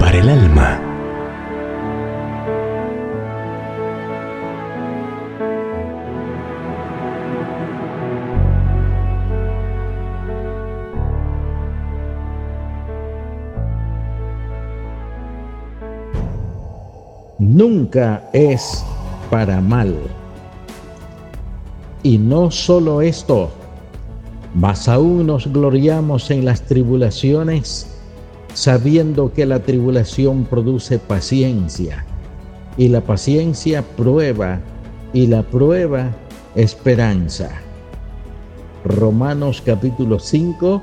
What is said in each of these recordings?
Para el alma. Nunca es para mal. Y no solo esto, mas aún nos gloriamos en las tribulaciones, sabiendo que la tribulación produce paciencia, y la paciencia prueba, y la prueba esperanza. Romanos capítulo 5,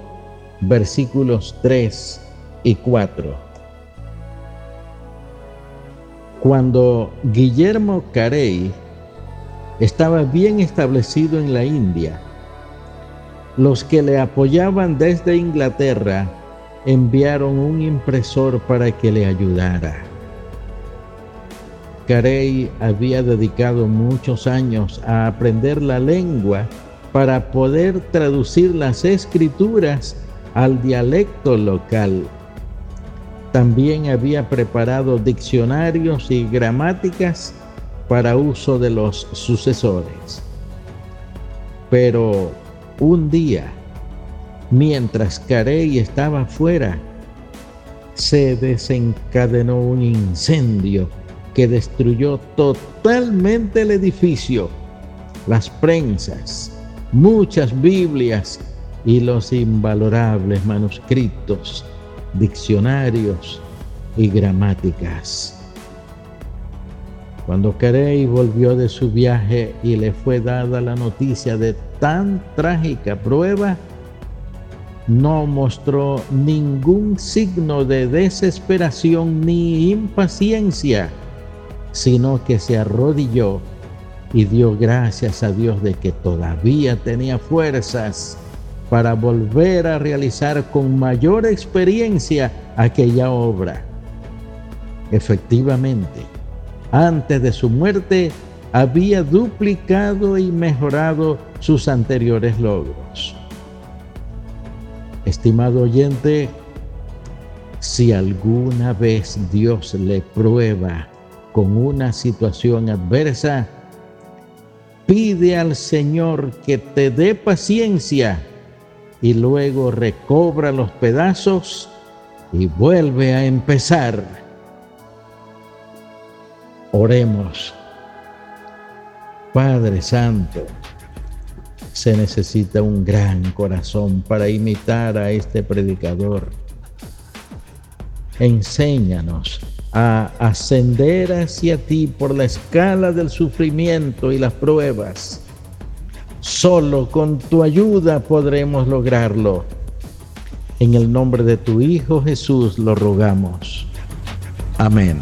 versículos 3 y 4. Cuando Guillermo Carey estaba bien establecido en la India, los que le apoyaban desde Inglaterra enviaron un impresor para que le ayudara. Carey había dedicado muchos años a aprender la lengua para poder traducir las escrituras al dialecto local. También había preparado diccionarios y gramáticas para uso de los sucesores. Pero un día, mientras Carey estaba fuera, se desencadenó un incendio que destruyó totalmente el edificio, las prensas, muchas Biblias y los invalorables manuscritos, diccionarios y gramáticas. Cuando Carey volvió de su viaje y le fue dada la noticia de tan trágica prueba, no mostró ningún signo de desesperación ni impaciencia, sino que se arrodilló y dio gracias a Dios de que todavía tenía fuerzas para volver a realizar con mayor experiencia aquella obra. Efectivamente, antes de su muerte, había duplicado y mejorado sus anteriores logros. Estimado oyente, si alguna vez Dios le prueba con una situación adversa, pide al Señor que te dé paciencia y luego recobra los pedazos y vuelve a empezar Oremos. Padre Santo, se necesita un gran corazón para imitar a este predicador. Enséñanos a ascender hacia ti por la escala del sufrimiento y las pruebas. Solo con tu ayuda podremos lograrlo. En el nombre de tu Hijo Jesús lo rogamos. Amén.